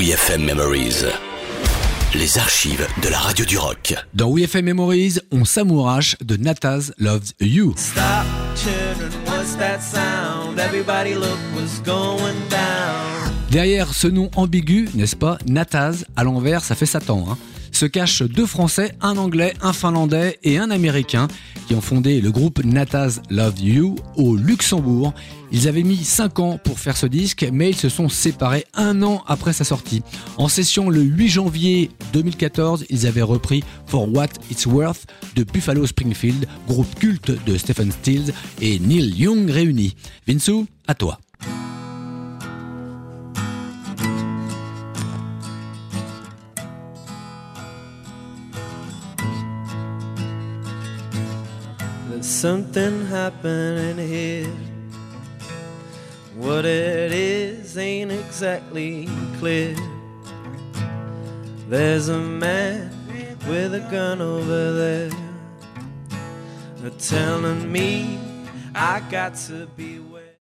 WeFM Memories. Les archives de la radio du rock. Dans WeFM Memories, on s'amourache de Nataz Loves You. Stop, children, what's that sound? Everybody look what's going down. Derrière ce nom ambigu, n'est-ce pas, Nataz, à l'envers, ça fait Satan. Hein se cachent deux Français, un Anglais, un Finlandais et un Américain qui ont fondé le groupe Nataz Love You au Luxembourg. Ils avaient mis 5 ans pour faire ce disque, mais ils se sont séparés un an après sa sortie. En session le 8 janvier 2014, ils avaient repris For What It's Worth de Buffalo Springfield, groupe culte de Stephen Stills et Neil Young réunis. Vinsou, à toi. There's something happening here. What it is ain't exactly clear. There's a man with a gun over there telling me I got to be.